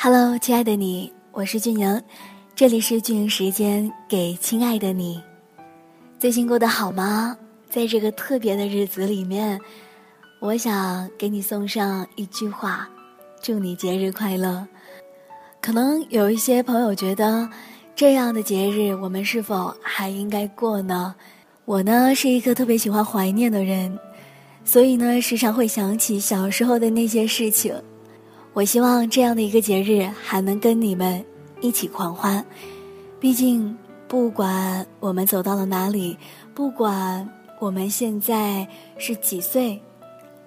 Hello，亲爱的你，我是俊莹，这里是俊莹时间，给亲爱的你。最近过得好吗？在这个特别的日子里面，我想给你送上一句话：祝你节日快乐。可能有一些朋友觉得，这样的节日我们是否还应该过呢？我呢是一个特别喜欢怀念的人，所以呢时常会想起小时候的那些事情。我希望这样的一个节日还能跟你们一起狂欢，毕竟不管我们走到了哪里，不管我们现在是几岁，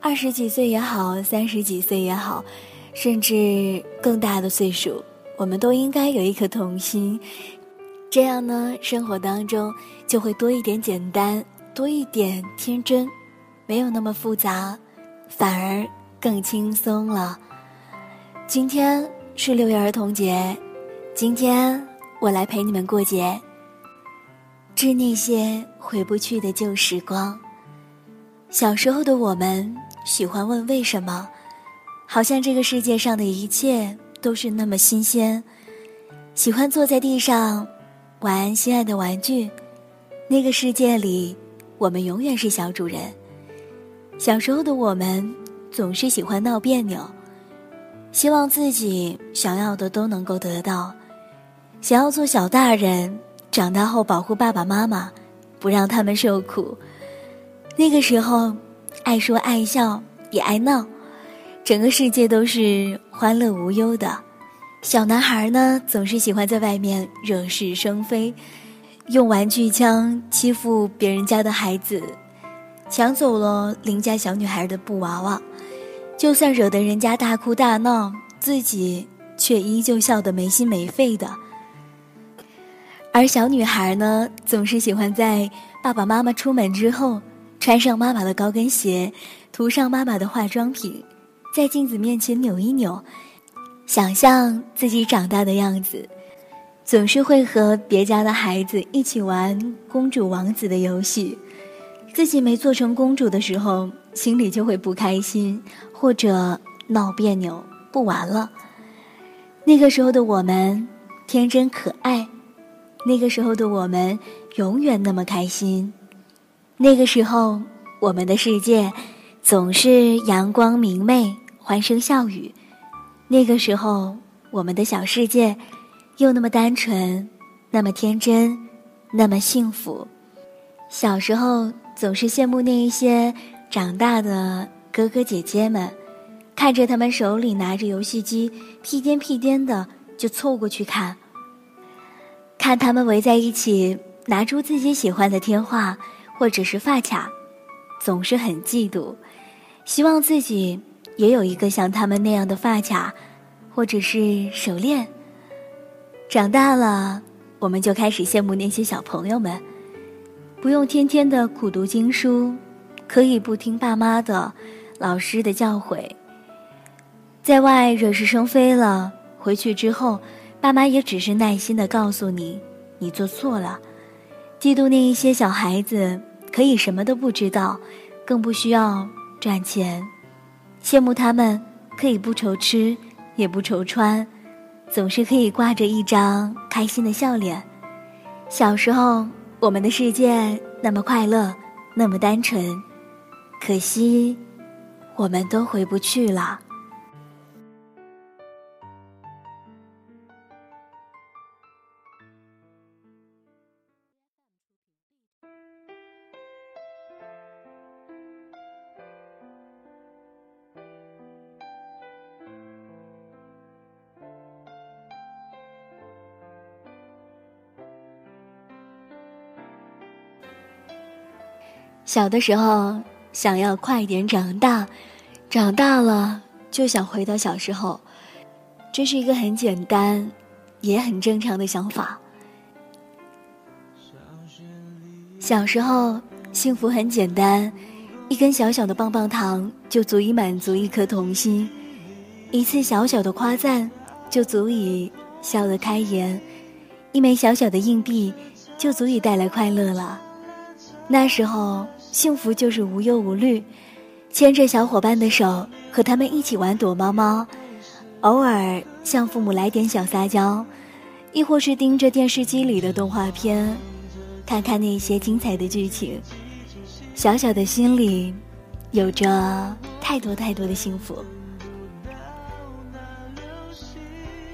二十几岁也好，三十几岁也好，甚至更大的岁数，我们都应该有一颗童心，这样呢，生活当中就会多一点简单，多一点天真，没有那么复杂，反而更轻松了。今天是六一儿童节，今天我来陪你们过节。致那些回不去的旧时光。小时候的我们喜欢问为什么，好像这个世界上的一切都是那么新鲜。喜欢坐在地上玩心爱的玩具，那个世界里，我们永远是小主人。小时候的我们总是喜欢闹别扭。希望自己想要的都能够得到，想要做小大人，长大后保护爸爸妈妈，不让他们受苦。那个时候，爱说爱笑也爱闹，整个世界都是欢乐无忧的。小男孩呢，总是喜欢在外面惹是生非，用玩具枪欺负别人家的孩子，抢走了邻家小女孩的布娃娃。就算惹得人家大哭大闹，自己却依旧笑得没心没肺的。而小女孩呢，总是喜欢在爸爸妈妈出门之后，穿上妈妈的高跟鞋，涂上妈妈的化妆品，在镜子面前扭一扭，想象自己长大的样子。总是会和别家的孩子一起玩公主王子的游戏，自己没做成公主的时候，心里就会不开心。或者闹别扭不玩了。那个时候的我们天真可爱，那个时候的我们永远那么开心。那个时候我们的世界总是阳光明媚、欢声笑语。那个时候我们的小世界又那么单纯、那么天真、那么幸福。小时候总是羡慕那一些长大的。哥哥姐姐们，看着他们手里拿着游戏机，屁颠屁颠的就凑过去看。看他们围在一起，拿出自己喜欢的天画或者是发卡，总是很嫉妒，希望自己也有一个像他们那样的发卡，或者是手链。长大了，我们就开始羡慕那些小朋友们，不用天天的苦读经书，可以不听爸妈的。老师的教诲，在外惹是生非了，回去之后，爸妈也只是耐心的告诉你，你做错了。嫉妒那一些小孩子可以什么都不知道，更不需要赚钱，羡慕他们可以不愁吃也不愁穿，总是可以挂着一张开心的笑脸。小时候，我们的世界那么快乐，那么单纯，可惜。我们都回不去了。小的时候，想要快点长大。长大了就想回到小时候，这是一个很简单，也很正常的想法。小时候幸福很简单，一根小小的棒棒糖就足以满足一颗童心，一次小小的夸赞就足以笑得开颜，一枚小小的硬币就足以带来快乐了。那时候幸福就是无忧无虑。牵着小伙伴的手，和他们一起玩躲猫猫，偶尔向父母来点小撒娇，亦或是盯着电视机里的动画片，看看那些精彩的剧情，小小的心里有着太多太多的幸福。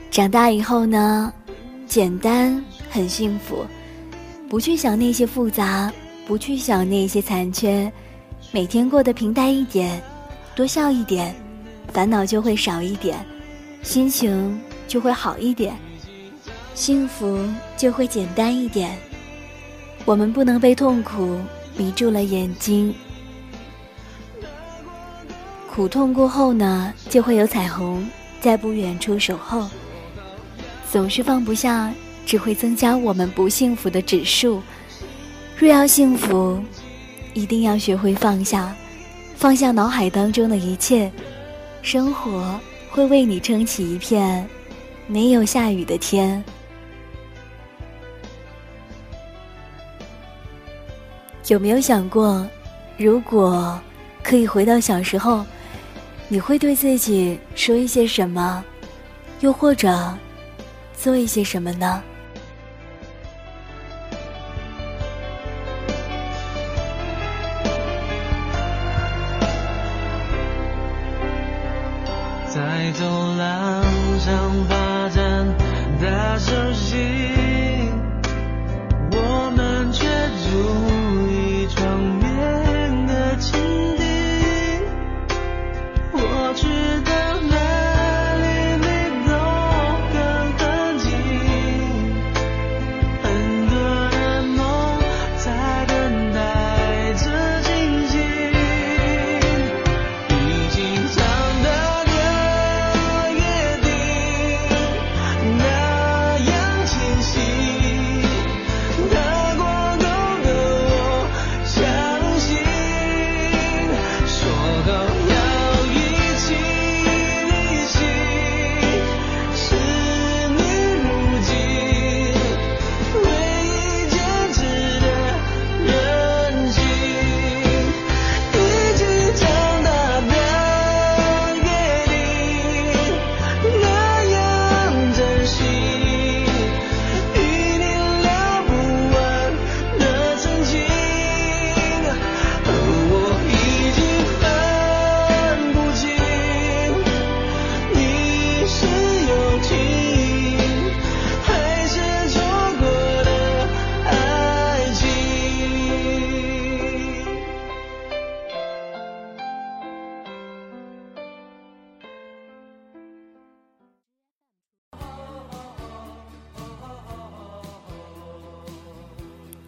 长大以后呢，简单很幸福，不去想那些复杂，不去想那些残缺，每天过得平淡一点，多笑一点，烦恼就会少一点，心情就会好一点，幸福就会简单一点。我们不能被痛苦迷住了眼睛，苦痛过后呢，就会有彩虹在不远处守候。总是放不下，只会增加我们不幸福的指数。若要幸福，一定要学会放下，放下脑海当中的一切，生活会为你撑起一片没有下雨的天。有没有想过，如果可以回到小时候，你会对自己说一些什么？又或者？做一些什么呢？在走廊上发展大手心，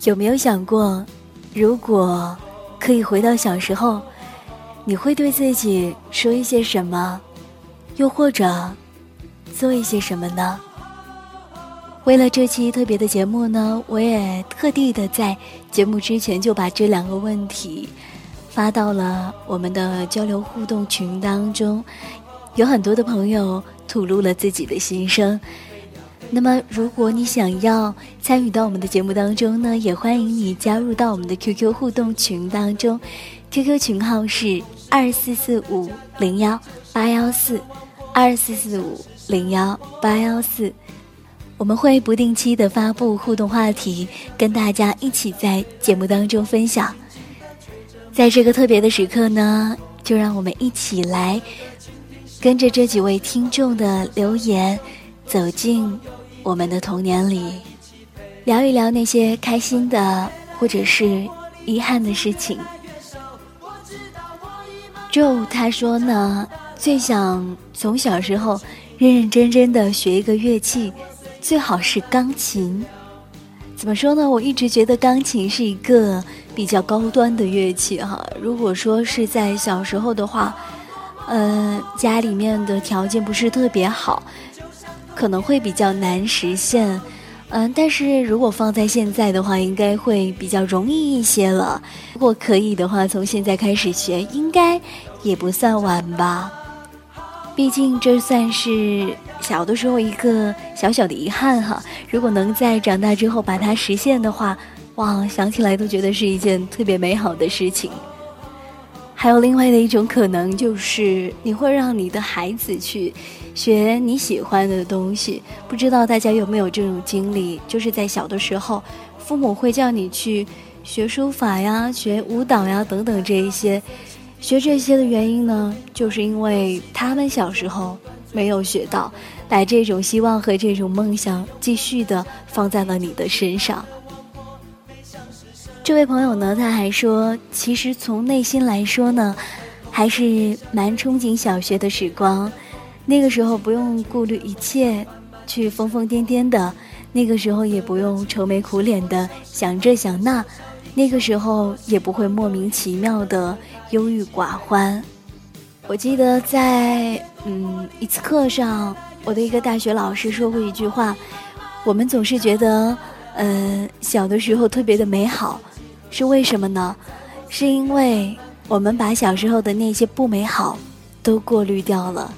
有没有想过，如果可以回到小时候，你会对自己说一些什么，又或者做一些什么呢？为了这期特别的节目呢，我也特地的在节目之前就把这两个问题发到了我们的交流互动群当中，有很多的朋友吐露了自己的心声。那么，如果你想要参与到我们的节目当中呢，也欢迎你加入到我们的 QQ 互动群当中，QQ 群号是二四四五零幺八幺四，二四四五零幺八幺四。我们会不定期的发布互动话题，跟大家一起在节目当中分享。在这个特别的时刻呢，就让我们一起来跟着这几位听众的留言，走进。我们的童年里，聊一聊那些开心的或者是遗憾的事情。就他说呢，最想从小时候认认真真的学一个乐器，最好是钢琴。怎么说呢？我一直觉得钢琴是一个比较高端的乐器哈。如果说是在小时候的话，嗯，家里面的条件不是特别好。可能会比较难实现，嗯，但是如果放在现在的话，应该会比较容易一些了。如果可以的话，从现在开始学，应该也不算晚吧。毕竟这算是小的时候一个小小的遗憾哈。如果能在长大之后把它实现的话，哇，想起来都觉得是一件特别美好的事情。还有另外的一种可能，就是你会让你的孩子去学你喜欢的东西。不知道大家有没有这种经历？就是在小的时候，父母会叫你去学书法呀、学舞蹈呀等等这一些。学这些的原因呢，就是因为他们小时候没有学到，把这种希望和这种梦想继续的放在了你的身上。这位朋友呢，他还说，其实从内心来说呢，还是蛮憧憬小学的时光。那个时候不用顾虑一切，去疯疯癫癫的；那个时候也不用愁眉苦脸的想这想那；那个时候也不会莫名其妙的忧郁寡欢。我记得在嗯一次课上，我的一个大学老师说过一句话：我们总是觉得，嗯，小的时候特别的美好。是为什么呢？是因为我们把小时候的那些不美好都过滤掉了，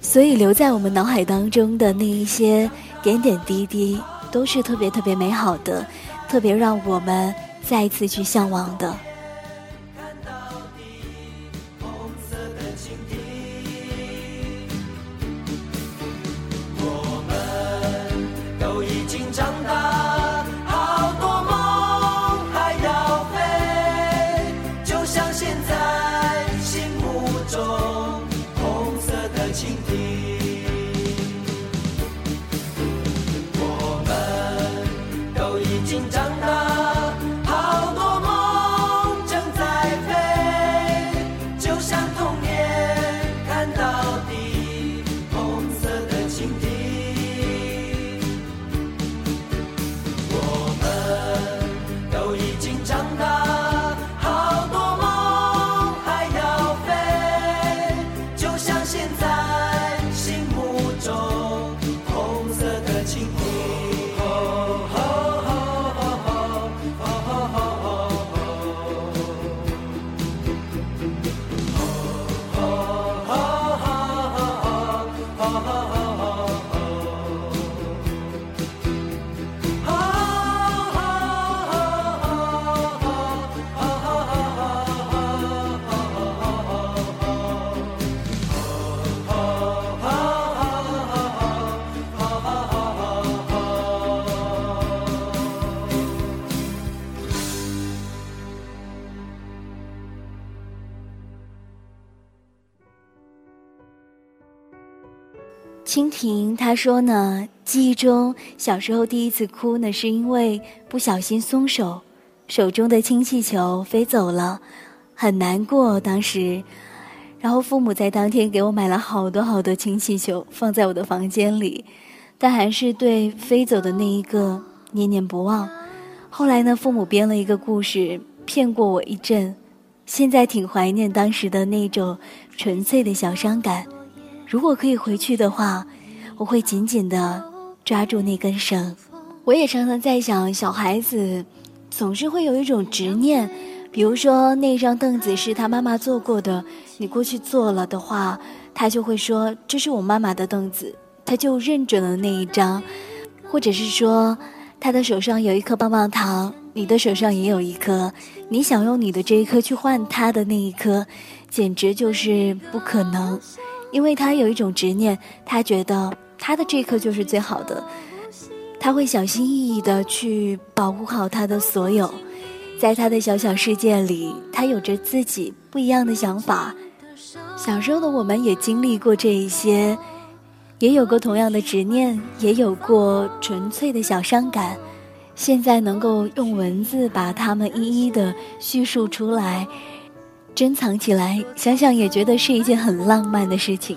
所以留在我们脑海当中的那一些点点滴滴都是特别特别美好的，特别让我们再一次去向往的。蜻蜓他说呢，记忆中小时候第一次哭呢，是因为不小心松手，手中的氢气球飞走了，很难过当时。然后父母在当天给我买了好多好多氢气球，放在我的房间里，但还是对飞走的那一个念念不忘。后来呢，父母编了一个故事骗过我一阵，现在挺怀念当时的那种纯粹的小伤感。如果可以回去的话，我会紧紧的抓住那根绳。我也常常在想，小孩子总是会有一种执念，比如说那张凳子是他妈妈坐过的，你过去坐了的话，他就会说这是我妈妈的凳子，他就认准了那一张；或者是说他的手上有一颗棒棒糖，你的手上也有一颗，你想用你的这一颗去换他的那一颗，简直就是不可能。因为他有一种执念，他觉得他的这颗就是最好的，他会小心翼翼的去保护好他的所有，在他的小小世界里，他有着自己不一样的想法。小时候的我们也经历过这一些，也有过同样的执念，也有过纯粹的小伤感。现在能够用文字把它们一一的叙述出来。珍藏起来，想想也觉得是一件很浪漫的事情。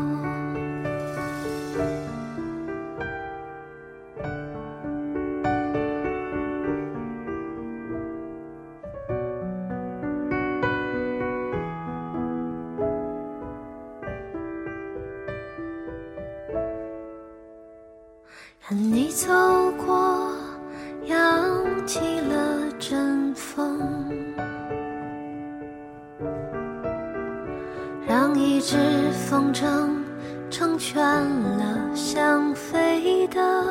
看你走过，扬起了阵风，让一只风筝成全了想飞的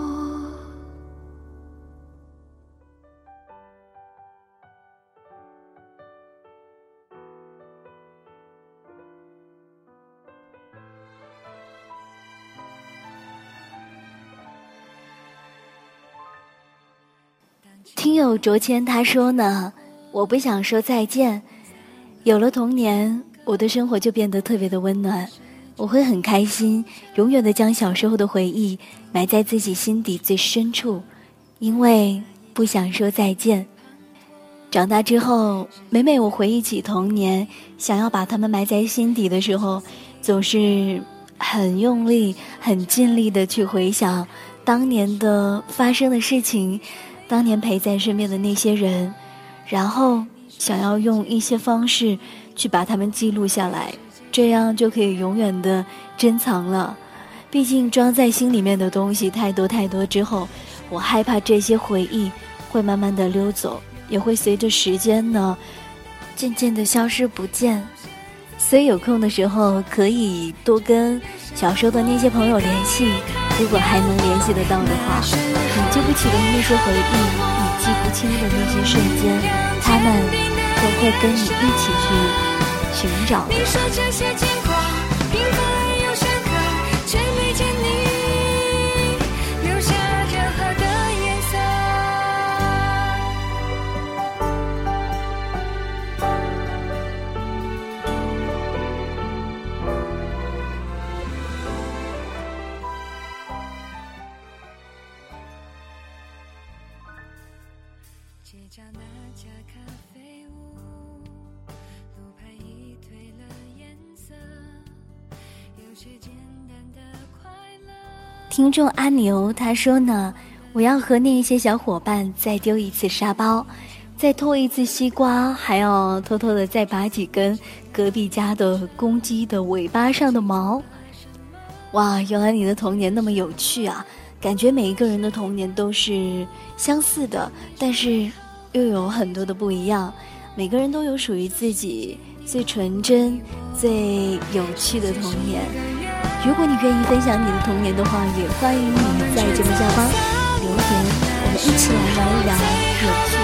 卓谦他说呢，我不想说再见。有了童年，我的生活就变得特别的温暖，我会很开心，永远的将小时候的回忆埋在自己心底最深处，因为不想说再见。长大之后，每每我回忆起童年，想要把它们埋在心底的时候，总是很用力、很尽力的去回想当年的发生的事情。当年陪在身边的那些人，然后想要用一些方式去把他们记录下来，这样就可以永远的珍藏了。毕竟装在心里面的东西太多太多之后，我害怕这些回忆会慢慢的溜走，也会随着时间呢渐渐的消失不见。所以有空的时候可以多跟小时候的那些朋友联系，如果还能联系得到的话。你记不起的那些回忆，你记不清的那些瞬间，他们都会跟你一起去寻找的。听众阿牛他说呢，我要和那些小伙伴再丢一次沙包，再偷一次西瓜，还要偷偷的再拔几根隔壁家的公鸡的尾巴上的毛。哇，原来你的童年那么有趣啊！感觉每一个人的童年都是相似的，但是又有很多的不一样。每个人都有属于自己最纯真、最有趣的童年。如果你愿意分享你的童年的话，也欢迎你在节目下方留言，我们一起来聊一聊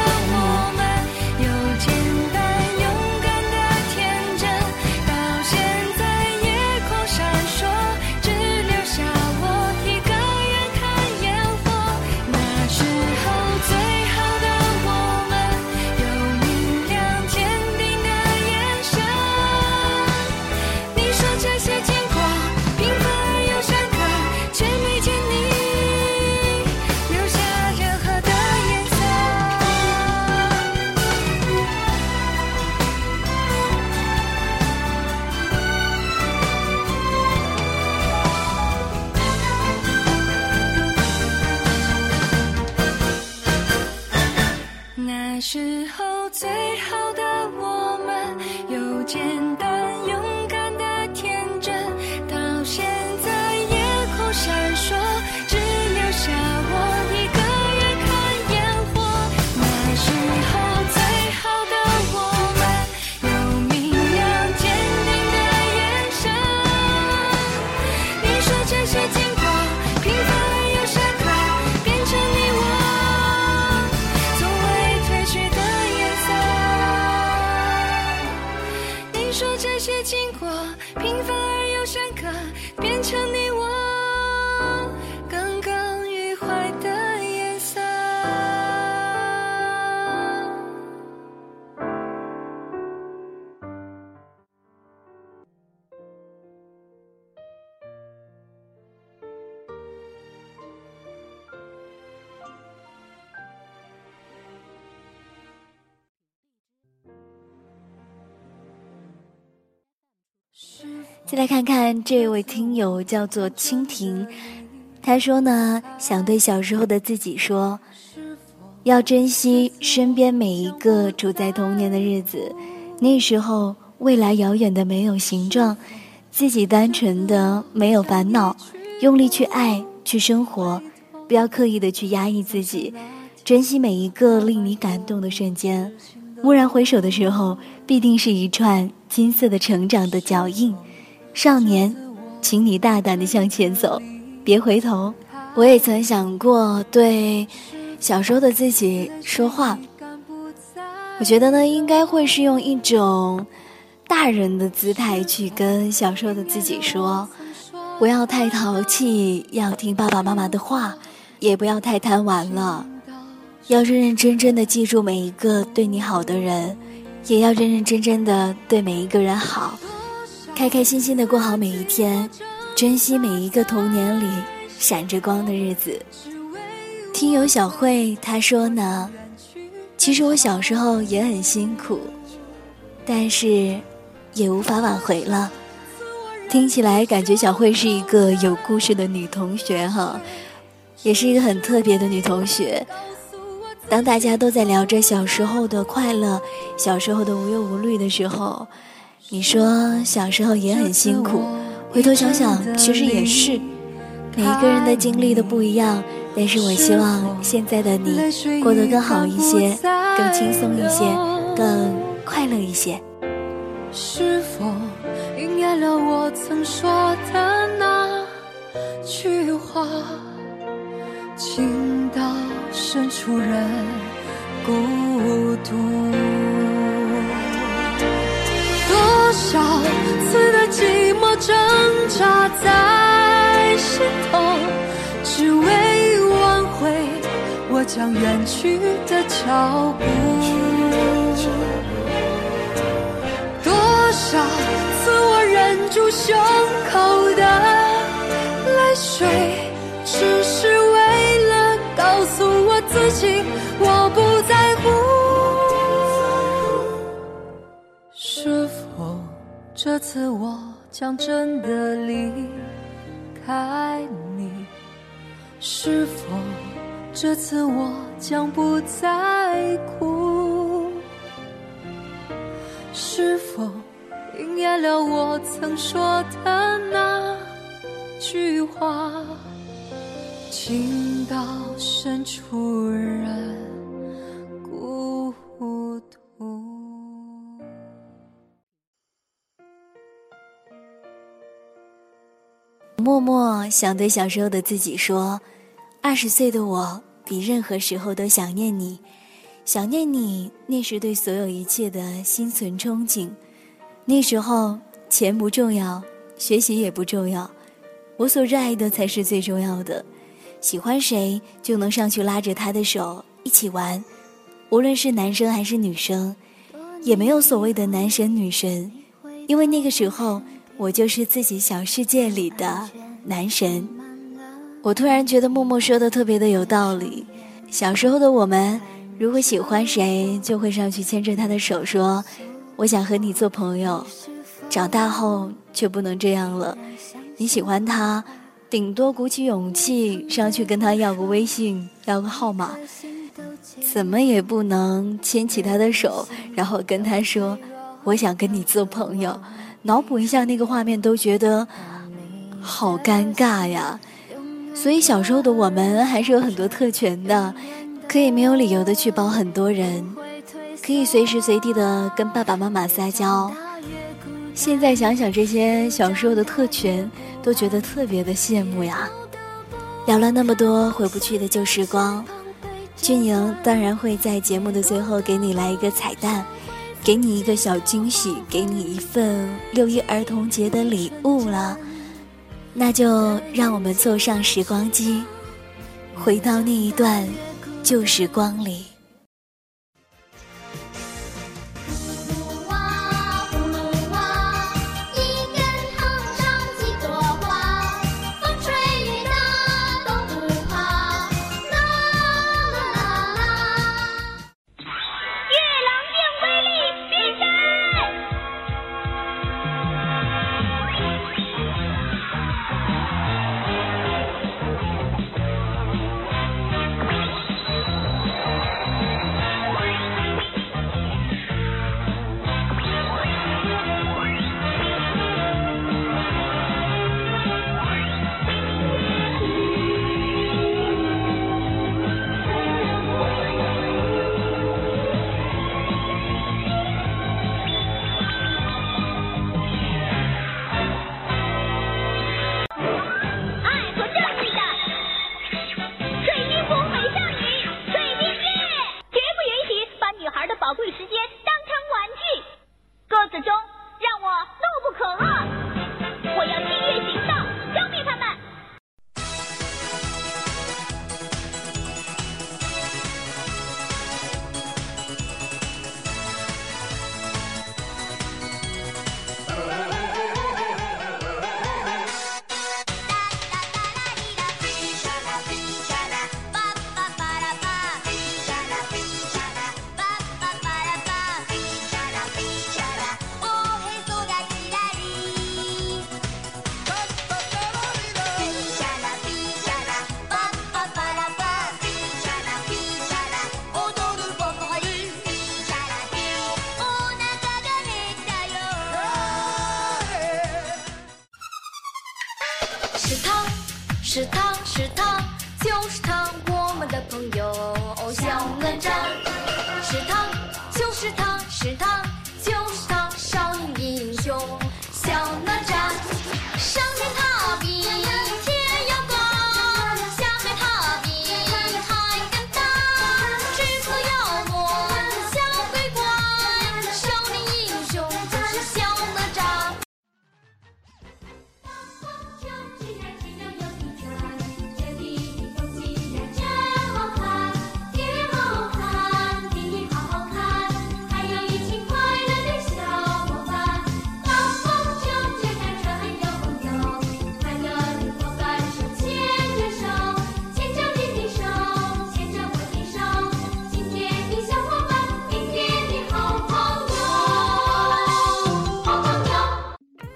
再来看看这位听友叫做蜻蜓，他说呢，想对小时候的自己说，要珍惜身边每一个处在童年的日子，那时候未来遥远的没有形状，自己单纯的没有烦恼，用力去爱去生活，不要刻意的去压抑自己，珍惜每一个令你感动的瞬间。蓦然回首的时候，必定是一串金色的成长的脚印。少年，请你大胆的向前走，别回头。我也曾想过对小时候的自己说话，我觉得呢，应该会是用一种大人的姿态去跟小时候的自己说，不要太淘气，要听爸爸妈妈的话，也不要太贪玩了，要认认真真的记住每一个对你好的人，也要认认真真的对每一个人好。开开心心的过好每一天，珍惜每一个童年里闪着光的日子。听友小慧她说呢，其实我小时候也很辛苦，但是也无法挽回了。听起来感觉小慧是一个有故事的女同学哈，也是一个很特别的女同学。当大家都在聊着小时候的快乐、小时候的无忧无虑的时候，你说小时候也很辛苦，回头想想，其实也是，每一个人的经历都不一样。但是我希望现在的你过得更好一些，更轻松一些，更快乐一些。是否应验了我曾说的那句话？情到深处人孤独。多少次的寂寞挣扎在心头，只为挽回我将远去的脚步。多少次我忍住胸口的泪水，只是为了告诉我自己，我这次我将真的离开你？是否这次我将不再哭？是否应验了我曾说的那句话？情到深处人默默想对小时候的自己说：二十岁的我比任何时候都想念你，想念你那时对所有一切的心存憧憬。那时候钱不重要，学习也不重要，我所热爱的才是最重要的。喜欢谁就能上去拉着他的手一起玩，无论是男生还是女生，也没有所谓的男神女神，因为那个时候。我就是自己小世界里的男神。我突然觉得默默说的特别的有道理。小时候的我们，如果喜欢谁，就会上去牵着他的手说：“我想和你做朋友。”长大后却不能这样了。你喜欢他，顶多鼓起勇气上去跟他要个微信，要个号码。怎么也不能牵起他的手，然后跟他说：“我想跟你做朋友。”脑补一下那个画面，都觉得好尴尬呀。所以小时候的我们还是有很多特权的，可以没有理由的去抱很多人，可以随时随地的跟爸爸妈妈撒娇。现在想想这些小时候的特权，都觉得特别的羡慕呀。聊了那么多回不去的旧时光，俊莹当然会在节目的最后给你来一个彩蛋，给你一个小惊喜，给你一份六一儿童节的礼物了。那就让我们坐上时光机，回到那一段旧时光里。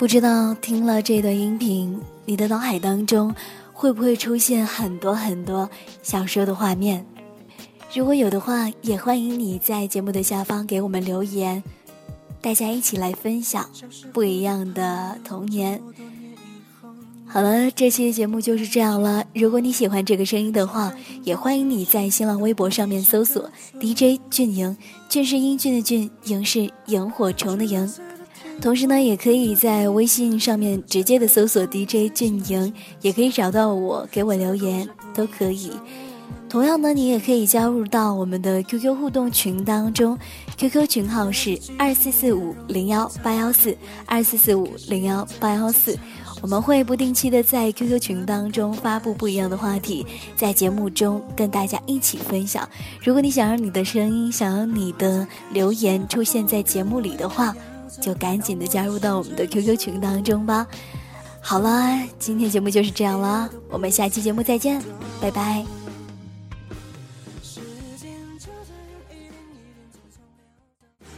不知道听了这段音频，你的脑海当中会不会出现很多很多小时候的画面？如果有的话，也欢迎你在节目的下方给我们留言，大家一起来分享不一样的童年。好了，这期节目就是这样了。如果你喜欢这个声音的话，也欢迎你在新浪微博上面搜索 DJ 俊莹，俊是英俊的俊，莹是萤火虫的萤。同时呢，也可以在微信上面直接的搜索 DJ 俊莹，也可以找到我，给我留言都可以。同样呢，你也可以加入到我们的 QQ 互动群当中，QQ 群号是二四四五零幺八幺四二四四五零幺八幺四。我们会不定期的在 QQ 群当中发布不一样的话题，在节目中跟大家一起分享。如果你想让你的声音，想让你的留言出现在节目里的话，就赶紧的加入到我们的 QQ 群当中吧。好了，今天节目就是这样了，我们下期节目再见，拜拜。